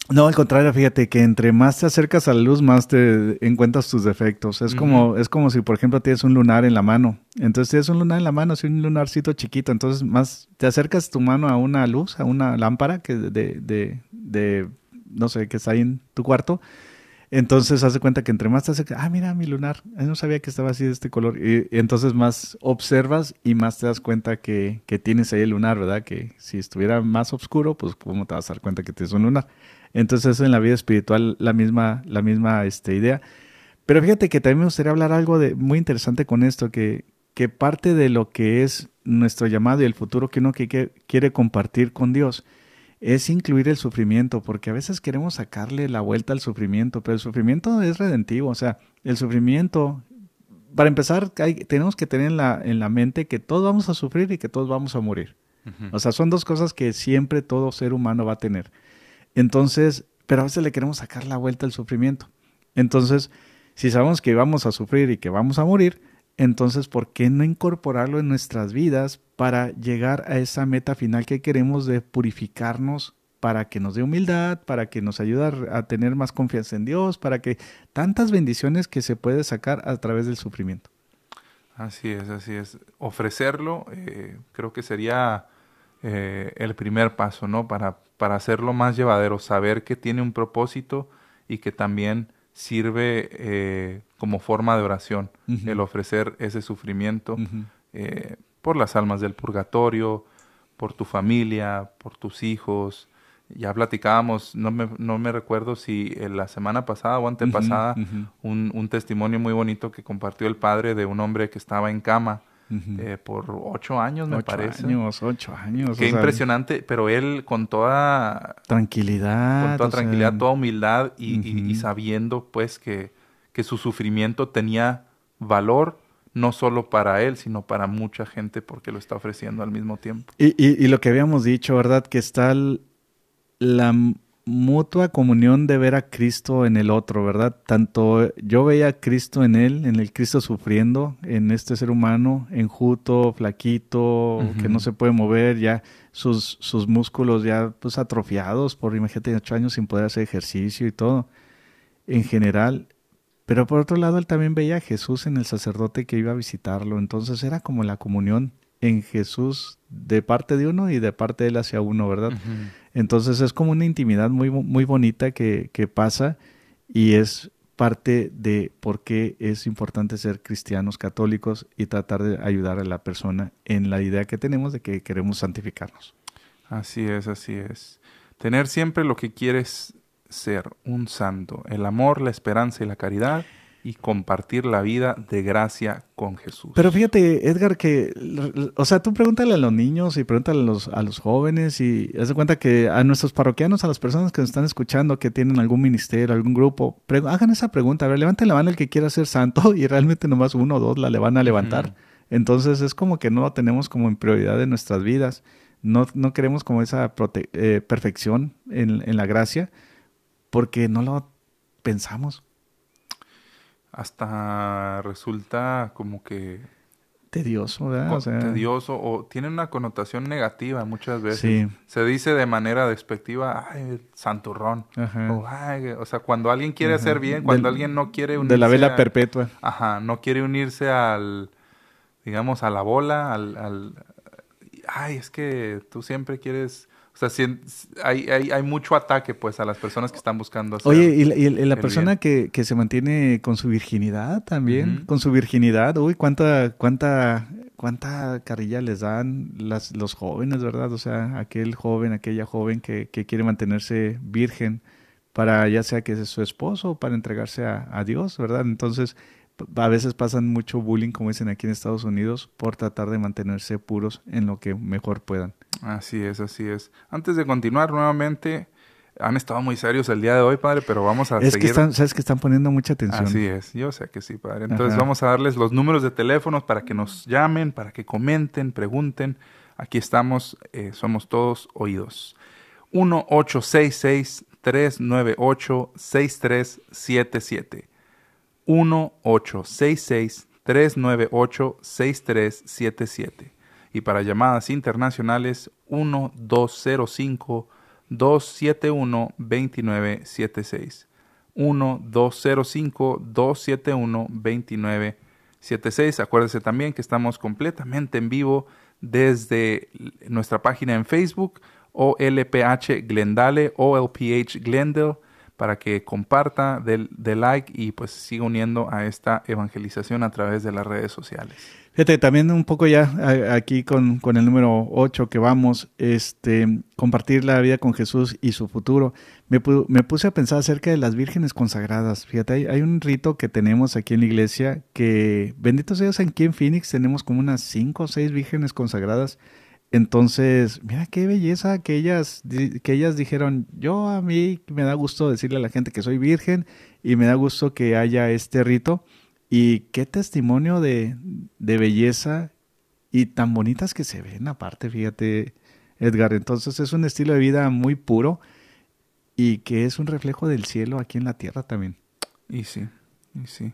No, al contrario, fíjate que entre más te acercas a la luz, más te encuentras tus defectos. Es como, es como si, por ejemplo, tienes un lunar en la mano. Entonces tienes un lunar en la mano, así un lunarcito chiquito. Entonces, más te acercas tu mano a una luz, a una lámpara que de, de, de no sé, que está ahí en tu cuarto. Entonces hace cuenta que entre más te acercas, ah, mira mi lunar, no sabía que estaba así de este color. Y, entonces más observas y más te das cuenta que, que, tienes ahí el lunar, ¿verdad? Que si estuviera más oscuro, pues cómo te vas a dar cuenta que tienes un lunar. Entonces en la vida espiritual la misma, la misma este, idea. Pero fíjate que también me gustaría hablar algo de, muy interesante con esto, que, que parte de lo que es nuestro llamado y el futuro que uno que, quiere compartir con Dios es incluir el sufrimiento, porque a veces queremos sacarle la vuelta al sufrimiento, pero el sufrimiento es redentivo, o sea, el sufrimiento, para empezar, tenemos que tener en la, en la mente que todos vamos a sufrir y que todos vamos a morir. O sea, son dos cosas que siempre todo ser humano va a tener. Entonces, pero a veces le queremos sacar la vuelta al sufrimiento. Entonces, si sabemos que vamos a sufrir y que vamos a morir, entonces, ¿por qué no incorporarlo en nuestras vidas para llegar a esa meta final que queremos de purificarnos para que nos dé humildad, para que nos ayude a tener más confianza en Dios, para que tantas bendiciones que se puede sacar a través del sufrimiento? Así es, así es. Ofrecerlo eh, creo que sería eh, el primer paso, ¿no? Para, para hacerlo más llevadero, saber que tiene un propósito y que también sirve eh, como forma de oración, el ofrecer ese sufrimiento eh, por las almas del purgatorio, por tu familia, por tus hijos. Ya platicábamos, no me, no me recuerdo si la semana pasada o antepasada, un, un, testimonio muy bonito que compartió el padre de un hombre que estaba en cama eh, por ocho años, me parece. Ocho años, ocho años. Qué impresionante, pero él con toda tranquilidad, con toda tranquilidad, toda humildad y, sabiendo pues que, que su sufrimiento tenía valor no solo para él, sino para mucha gente porque lo está ofreciendo al mismo tiempo. Y, y, y lo que habíamos dicho, ¿verdad? Que está la mutua comunión de ver a Cristo en el otro, ¿verdad? Tanto yo veía a Cristo en él, en el Cristo sufriendo, en este ser humano, enjuto, flaquito, que no se puede mover, ya sus, sus músculos ya pues atrofiados por, imagínate, ocho años sin poder hacer ejercicio y todo, en general. Pero por otro lado, él también veía a Jesús en el sacerdote que iba a visitarlo, entonces era como la comunión en Jesús de parte de uno y de parte de él hacia uno, ¿verdad? Entonces es como una intimidad muy, muy bonita que, que, pasa y es parte de por qué es importante ser cristianos católicos y tratar de ayudar a la persona en la idea que tenemos de que queremos santificarnos. Así es, así es. Tener siempre lo que quieres ser, un santo, el amor, la esperanza y la caridad y compartir la vida de gracia con Jesús. Pero fíjate, Edgar, que, o sea, tú pregúntale a los niños y pregúntale a los, a los jóvenes y haz de cuenta que a nuestros parroquianos, a las personas que nos están escuchando, que tienen algún ministerio, algún grupo, hagan esa pregunta. A ver, levanten la mano el que quiera ser santo y realmente nomás uno o dos la le van a levantar. Entonces es como que no lo tenemos como en prioridad en nuestras vidas. No, no queremos como esa eh, perfección en, en la gracia porque no lo pensamos. Hasta resulta como que Tedioso, ¿verdad? O sea, tedioso o tiene una connotación negativa muchas veces. Sí. Se dice de manera despectiva, ay, santurrón. Ajá. O, ay, o sea, cuando alguien quiere Ajá. hacer bien, cuando Del- alguien no quiere unirse de la vela a- perpetua. Ajá, no quiere unirse al, digamos, a la bola, al, al- ay, es que tú siempre quieres, o sea, si- hay, hay, hay mucho ataque, pues, a las personas que están buscando hacer. Oye, y la, y la persona que, que se mantiene con su virginidad también, con su virginidad, uy, cuánta, cuánta, cuánta carrilla les dan las, los jóvenes, ¿verdad? O sea, aquel joven, aquella joven que, que quiere mantenerse virgen para ya sea que es su esposo o para entregarse a, a Dios, ¿verdad? Entonces, a veces pasan mucho bullying, como dicen aquí en Estados Unidos, por tratar de mantenerse puros en lo que mejor puedan. Así es, así es. Antes de continuar nuevamente, han estado muy serios el día de hoy, padre, pero vamos a Es seguir. que están, sabes que están poniendo mucha atención. Así es, yo sé que sí, padre. Entonces Ajá. vamos a darles los números de teléfonos para que nos llamen, para que comenten, pregunten. Aquí estamos, eh, somos todos oídos. 1-866-398-6377. 1-866-398-6377. Y para llamadas internacionales, 1-205-271-2976. 1-205-271-2976. Acuérdese también que estamos completamente en vivo desde nuestra página en Facebook o LPH Glendale o LPH Glendale para que comparta, dé dé like y pues siga uniendo a esta evangelización a través de las redes sociales. Fíjate, también un poco ya aquí con, con el número 8 que vamos, este, compartir la vida con Jesús y su futuro. Me, me puse a pensar acerca de las vírgenes consagradas. Fíjate, hay, hay un rito que tenemos aquí en la iglesia que, benditos Dios, aquí en Phoenix tenemos como unas 5 o 6 vírgenes consagradas. Entonces, mira qué belleza que ellas, que ellas dijeron, yo a mí me da gusto decirle a la gente que soy virgen y me da gusto que haya este rito. Y qué testimonio de, de belleza y tan bonitas que se ven aparte, fíjate, Edgar. Entonces es un estilo de vida muy puro y que es un reflejo del cielo aquí en la tierra también. Y sí, y sí.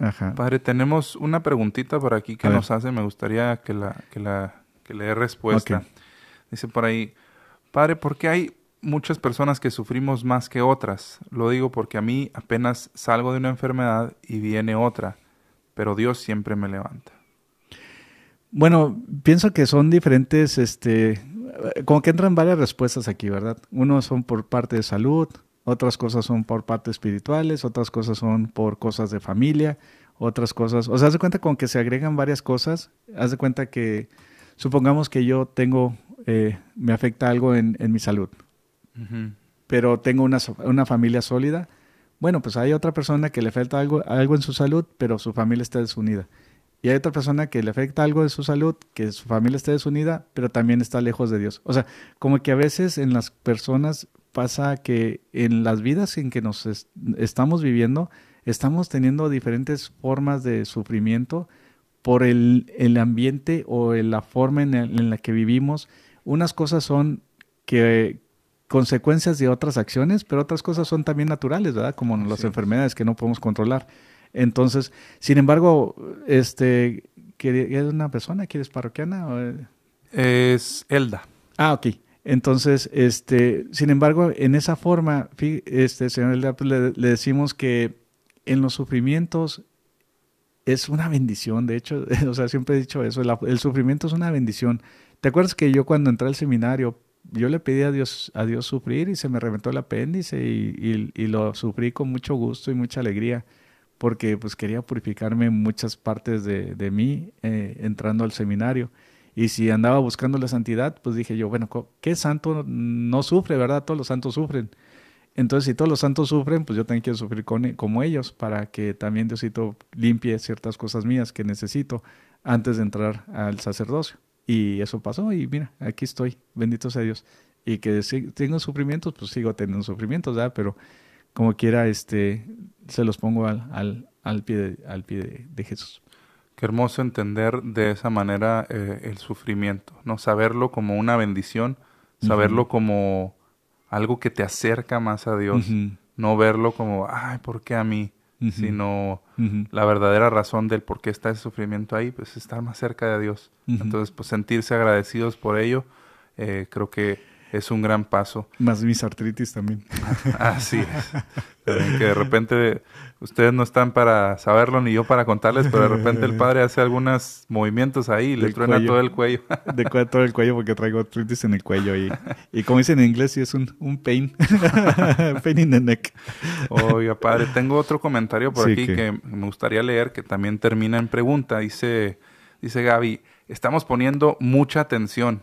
Ajá. Padre, tenemos una preguntita por aquí que nos hace, me gustaría que la, que la, que le dé respuesta. Dice por ahí, Padre, ¿por qué hay muchas personas que sufrimos más que otras? Lo digo porque a mí apenas salgo de una enfermedad y viene otra, pero Dios siempre me levanta. Bueno, pienso que son diferentes, este, como que entran varias respuestas aquí, ¿verdad? Unos son por parte de salud, otras cosas son por parte espirituales, otras cosas son por cosas de familia, otras cosas, o sea, haz de cuenta como que se agregan varias cosas, haz de cuenta que, supongamos que yo tengo, eh, me afecta algo en, en mi salud, pero tengo una, una familia sólida, bueno, pues hay otra persona que le falta algo, algo en su salud, pero su familia está desunida. Y hay otra persona que le afecta algo de su salud, que su familia está desunida, pero también está lejos de Dios. O sea, como que a veces en las personas pasa que en las vidas en que nos es- estamos viviendo, estamos teniendo diferentes formas de sufrimiento por el, el ambiente o la forma en, el- en la que vivimos. Unas cosas son que consecuencias de otras acciones, pero otras cosas son también naturales, ¿verdad? Como las es. enfermedades que no podemos controlar. Entonces, sin embargo, este, ¿qué- ¿es una persona? ¿Quieres parroquiana? o, eh? Es Elda. Ah, ok. Entonces, este, sin embargo, en esa forma, este, señor Elda, pues, le, le decimos que en los sufrimientos es una bendición. De hecho, o sea, siempre he dicho eso. el sufrimiento es una bendición. ¿Te acuerdas que yo cuando entré al seminario, yo le pedí a Dios, a Dios sufrir y se me reventó el apéndice y, y- lo sufrí con mucho gusto y mucha alegría porque pues quería purificarme muchas partes de, de mí eh, entrando al seminario. Y si andaba buscando la santidad, pues dije yo, bueno, ¿qué santo no sufre, verdad? Todos los santos sufren. Entonces, si todos los santos sufren, pues yo también quiero sufrir con, e- como ellos, para que también Diosito limpie ciertas cosas mías que necesito antes de entrar al sacerdocio. Y eso pasó, y mira, aquí estoy, bendito sea Dios. Y que si tengo sufrimientos, pues sigo teniendo sufrimientos, ¿verdad? Pero como quiera, este, se los pongo al, al, al pie, de, al pie de, de Jesús. Qué hermoso entender de esa manera eh, el sufrimiento, ¿no? Saberlo como una bendición, saberlo como algo que te acerca más a Dios, no verlo como, ay, ¿por qué a mí? sino la verdadera razón del por qué está ese sufrimiento ahí, pues estar más cerca de Dios. Entonces, pues sentirse agradecidos por ello, eh, creo que es un gran paso. Más mis artritis también. Así es. que de repente ustedes no están para saberlo ni yo para contarles, pero de repente el padre hace algunos movimientos ahí y le truena todo el cuello. de todo el cuello porque traigo artritis en el cuello y, y como dicen en inglés, sí es un, un pain. pain in the neck. Oiga, padre, tengo otro comentario por aquí que... me gustaría leer que también termina en pregunta. Dice, dice Gaby, estamos poniendo mucha atención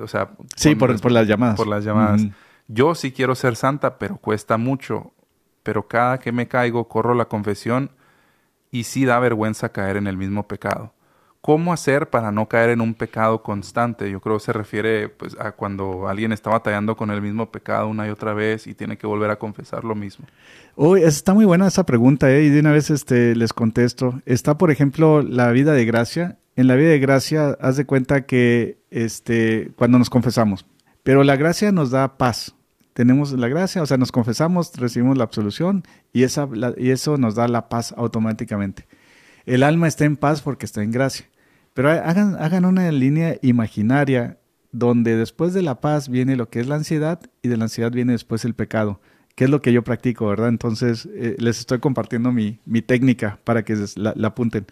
o sea, sí, por, las llamadas. Por las llamadas. Yo sí quiero ser santa, pero cuesta mucho. Pero cada que me caigo, corro la confesión y sí da vergüenza caer en el mismo pecado. ¿Cómo hacer para no caer en un pecado constante? Yo creo que se refiere pues, a cuando alguien está batallando con el mismo pecado una y otra vez y tiene que volver a confesar lo mismo. Uy, está muy buena esa pregunta, ¿eh? y de una vez este, les contesto. Está, por ejemplo, la vida de gracia en la vida de gracia, haz de cuenta que este, cuando nos confesamos, pero la gracia nos da paz. Tenemos la gracia, o sea, nos confesamos, recibimos la absolución y, esa, y eso nos da la paz automáticamente. El alma está en paz porque está en gracia. Pero hagan, hagan una línea imaginaria donde después de la paz viene lo que es la ansiedad y de la ansiedad viene después el pecado, que es lo que yo practico, ¿verdad? Entonces eh, les estoy compartiendo mi, mi técnica para que la, la apunten.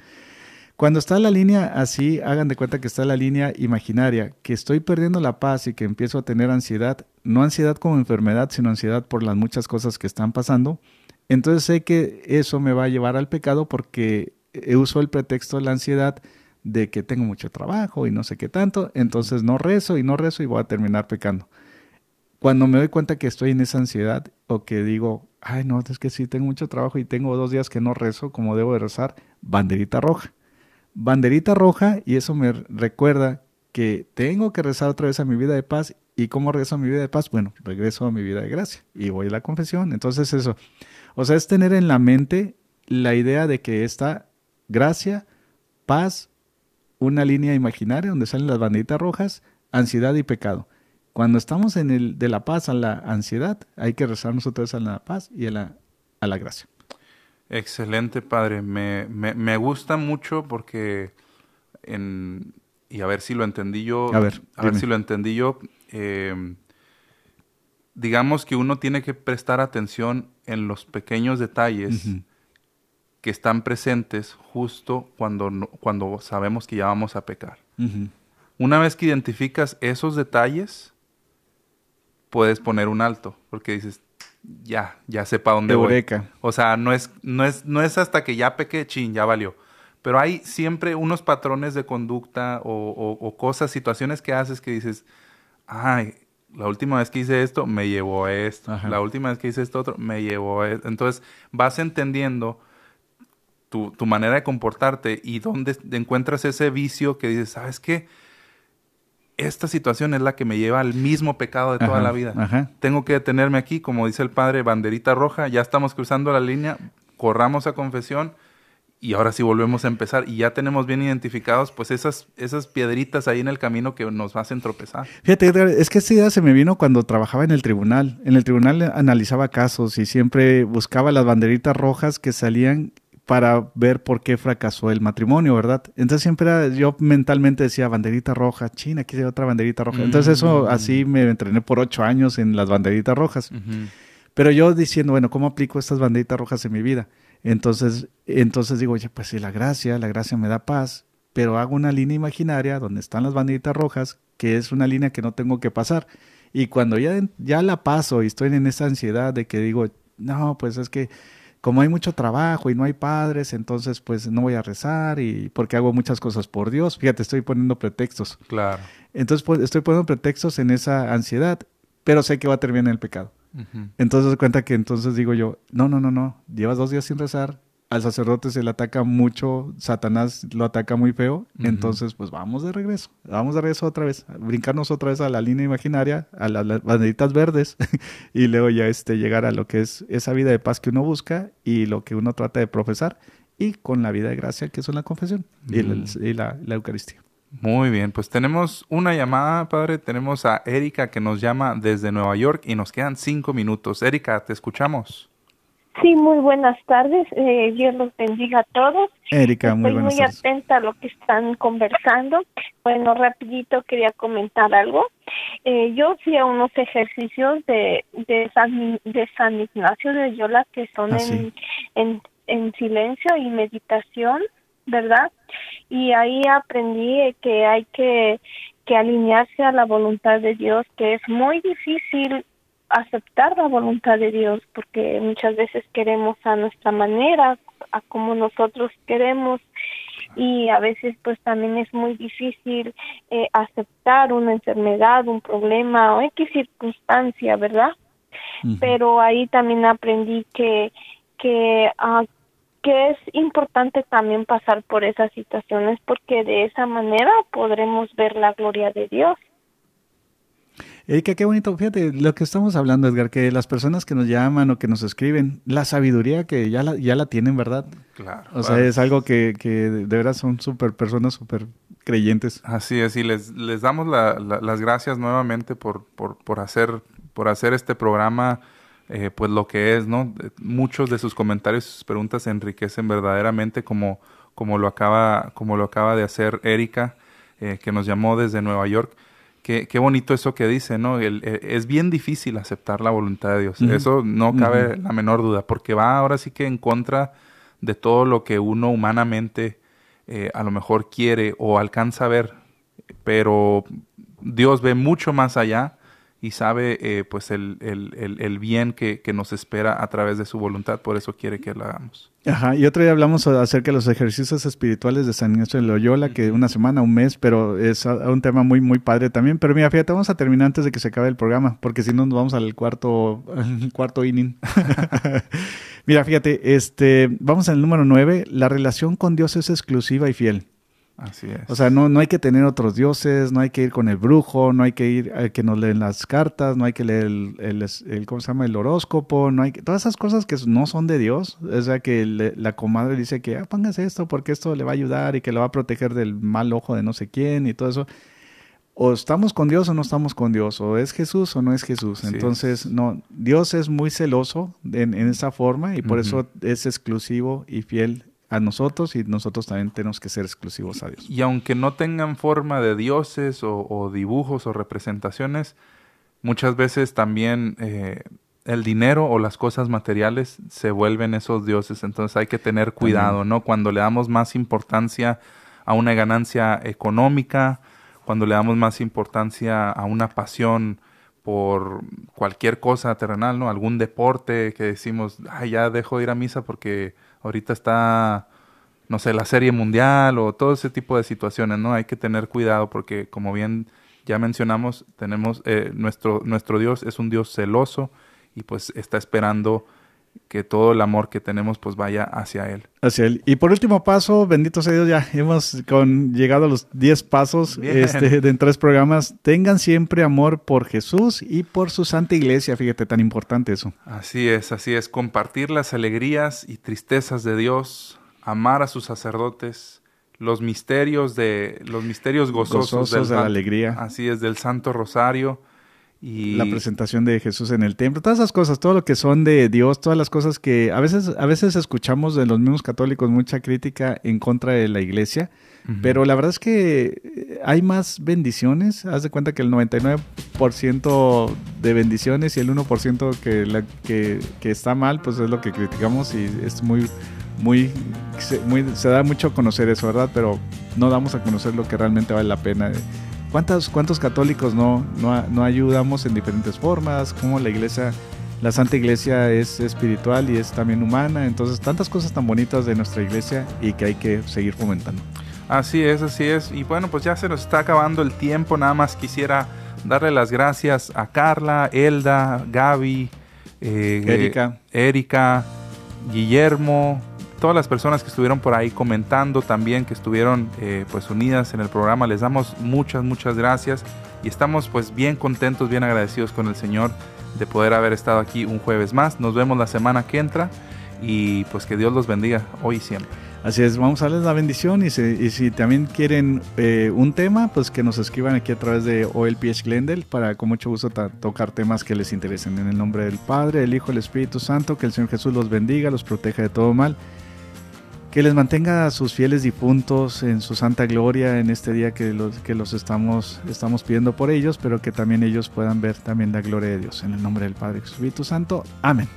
Cuando está la línea así, hagan de cuenta que está la línea imaginaria, que estoy perdiendo la paz y que empiezo a tener ansiedad, no ansiedad como enfermedad, sino ansiedad por las muchas cosas que están pasando. Entonces sé que eso me va a llevar al pecado porque uso el pretexto de la ansiedad de que tengo mucho trabajo y no sé qué tanto, entonces no rezo y no rezo y voy a terminar pecando. Cuando me doy cuenta que estoy en esa ansiedad o que digo, ay no, es que sí tengo mucho trabajo y tengo dos días que no rezo como debo de rezar, banderita roja banderita roja y eso me recuerda que tengo que rezar otra vez a mi vida de paz. ¿Y cómo regreso a mi vida de paz? Bueno, regreso a mi vida de gracia y voy a la confesión. Entonces eso, o sea, es tener en la mente la idea de que esta gracia, paz, una línea imaginaria donde salen las banderitas rojas, ansiedad y pecado. Cuando estamos en el de la paz a la ansiedad, hay que rezar nosotros a la paz y a la, a la gracia. Excelente, padre. Me, me, gusta mucho porque, en, y a ver si lo entendí yo. A ver, a ver si lo entendí yo. Eh, digamos que uno tiene que prestar atención en los pequeños detalles que están presentes justo cuando, cuando sabemos que ya vamos a pecar. Una vez que identificas esos detalles, puedes poner un alto, porque dices, ya, ya sepa dónde voy. O sea, no es, no es, no es hasta que ya peque, chin, ya valió. Pero hay siempre unos patrones de conducta o, cosas, situaciones que haces que dices, ay, la última vez que hice esto me llevó a esto, la última vez que hice esto otro me llevó a esto. Entonces vas entendiendo tu, tu manera de comportarte y dónde encuentras ese vicio que dices, ¿sabes qué? Esta situación es la que me lleva al mismo pecado de toda la vida. Tengo que detenerme aquí, como dice el padre, banderita roja, ya estamos cruzando la línea, corramos a confesión y ahora sí volvemos a empezar y ya tenemos bien identificados pues esas, esas piedritas ahí en el camino que nos hacen tropezar. Fíjate, es que esta idea se me vino cuando trabajaba en el tribunal. En el tribunal analizaba casos y siempre buscaba las banderitas rojas que salían para ver por qué fracasó el matrimonio, ¿verdad? Entonces siempre yo mentalmente decía banderita roja, China, aquí hay otra banderita roja. Entonces eso mm. así me entrené por ocho años en las banderitas rojas. Pero yo diciendo, bueno, ¿cómo aplico estas banderitas rojas en mi vida? Entonces, entonces digo, oye, pues sí, la gracia, la gracia me da paz, pero hago una línea imaginaria donde están las banderitas rojas, que es una línea que no tengo que pasar. Y cuando ya, ya la paso y estoy en esa ansiedad de que digo, no, pues es que como hay mucho trabajo y no hay padres, entonces pues no voy a rezar y porque hago muchas cosas por Dios. Fíjate, estoy poniendo pretextos. Claro. Entonces pues, estoy poniendo pretextos en esa ansiedad, pero sé que va a terminar en el pecado. Entonces cuenta que entonces digo yo, no, no, no, no, llevas dos días sin rezar, al sacerdote se le ataca mucho, Satanás lo ataca muy feo, entonces pues vamos de regreso, vamos de regreso otra vez, brincarnos otra vez a la línea imaginaria, a las, banderitas verdes y luego ya este, llegar a lo que es esa vida de paz que uno busca y lo que uno trata de profesar y con la vida de gracia que es la confesión y, la, la Eucaristía. Muy bien, pues tenemos una llamada, padre. Tenemos a Erika que nos llama desde Nueva York y nos quedan cinco minutos. Erika, te escuchamos. Sí, muy buenas tardes. Eh, Dios los bendiga a todos. Erika, muy Estoy buenas muy tardes. atenta a lo que están conversando. Bueno, rapidito quería comentar algo. Eh, yo fui a unos ejercicios de, de, San, de San Ignacio de Loyola que son Ah, en, sí. en, en silencio y meditación, ¿verdad? Y ahí aprendí que hay que, que alinearse a la voluntad de Dios, que es muy difícil aceptar la voluntad de Dios porque muchas veces queremos a nuestra manera, a como nosotros queremos y a veces pues también es muy difícil eh, aceptar una enfermedad, un problema o X circunstancia, ¿verdad? Pero ahí también aprendí que que ah, que es importante también pasar por esas situaciones porque de esa manera podremos ver la gloria de Dios. Erika, qué bonito. Fíjate, lo que estamos hablando, Edgar, que las personas que nos llaman o que nos escriben, la sabiduría que ya la, ya la tienen, ¿verdad? Claro. O sea, es algo que, que de veras son súper personas, súper creyentes. Así es, y les, les damos la- la- las gracias nuevamente por, por, por hacer, por hacer este programa, eh, pues lo que es, ¿no? Eh, Muchos de sus comentarios y sus preguntas se enriquecen verdaderamente como, como, lo, acaba, como lo acaba de hacer Erika, eh, que nos llamó desde Nueva York. Qué, qué bonito eso que dice, ¿no? El- eh, es bien difícil aceptar la voluntad de Dios. Eso no cabe la menor duda, porque va ahora sí que en contra de todo lo que uno humanamente eh, a lo mejor quiere o alcanza a ver, pero Dios ve mucho más allá y sabe eh, pues el, el- el- el bien que, que nos espera a través de su voluntad, por eso quiere que lo hagamos. Ajá, y otro día hablamos acerca de los ejercicios espirituales de San Ignacio de Loyola, que una semana, un mes, pero es un tema muy, muy padre también. Pero mira, fíjate, vamos a terminar antes de que se acabe el programa, porque si no nos vamos al cuarto, al cuarto inning. mira, fíjate, este, vamos al número nueve. La relación con Dios es exclusiva y fiel. Así es. O sea, no, no hay que tener otros dioses, no hay que ir con el brujo, no hay que ir a que nos leen las cartas, no hay que leer el, el- el- ¿cómo se llama? El horóscopo, no hay que, todas esas cosas que no son de Dios. O sea, que le- la comadre dice que ah, póngase esto porque esto le va a ayudar y que lo va a proteger del mal ojo de no sé quién y todo eso. O estamos con Dios o no estamos con Dios, o es Jesús o no es Jesús. Así Entonces, es. no, Dios es muy celoso en, en esa forma y por eso es exclusivo y fiel a nosotros y nosotros también tenemos que ser exclusivos a Dios. Y aunque no tengan forma de dioses o, o dibujos o representaciones, muchas veces también eh, el dinero o las cosas materiales se vuelven esos dioses. Entonces hay que tener cuidado, ¿no? Cuando le damos más importancia a una ganancia económica, cuando le damos más importancia a una pasión por cualquier cosa terrenal, ¿no? Algún deporte que decimos, ay, ya dejo de ir a misa porque ahorita está, no sé, la serie mundial o todo ese tipo de situaciones, ¿no? Hay que tener cuidado porque, como bien ya mencionamos, tenemos, eh, nuestro, nuestro Dios es un Dios celoso y pues está esperando que todo el amor que tenemos pues vaya hacia Él. Hacia él. Y por último paso, bendito sea Dios, ya hemos con, llegado a los 10 pasos este, de en tres programas. Tengan siempre amor por Jesús y por su santa iglesia. Fíjate, tan importante eso. Así es, así es, compartir las alegrías y tristezas de Dios, amar a sus sacerdotes, los misterios de los misterios gozosos, Gozosos del de la alegría. Así es, del Santo Rosario y La presentación de Jesús en el templo, todas esas cosas, todo lo que son de Dios, todas las cosas que a veces, a veces escuchamos de los mismos católicos mucha crítica en contra de la iglesia, pero la verdad es que eh, hay más bendiciones. Haz de cuenta que el 99% de bendiciones y el 1% que, la, que, que está mal, pues es lo que criticamos y es muy, muy, se, muy, se da mucho a conocer eso, ¿verdad? Pero no damos a conocer lo que realmente vale la pena. ¿Cuántos, cuántos católicos no, no, no ayudamos en diferentes formas? Cómo la iglesia, la Santa Iglesia es espiritual y es también humana. Entonces, tantas cosas tan bonitas de nuestra iglesia y que hay que seguir fomentando. Así es, así es. Y bueno, pues ya se nos está acabando el tiempo. Nada más quisiera darle las gracias a Carla, Elda, Gaby, eh, Erika. Erika, Guillermo, todas las personas que estuvieron por ahí comentando también, que estuvieron eh, pues unidas en el programa. Les damos muchas, muchas gracias y estamos pues bien contentos, bien agradecidos con el Señor de poder haber estado aquí un jueves más. Nos vemos la semana que entra y pues que Dios los bendiga hoy y siempre. Así es, vamos a darles la bendición y, si también quieren eh, un tema, pues que nos escriban aquí a través de OLPH Glendale para con mucho gusto tocar temas que les interesen. En el nombre del Padre, del Hijo, del Espíritu Santo, que el Señor Jesús los bendiga, los proteja de todo mal, que les mantenga a sus fieles difuntos en su santa gloria en este día que los, que los estamos, estamos pidiendo por ellos, pero que también ellos puedan ver también la gloria de Dios. En el nombre del Padre y Espíritu Santo. Amén.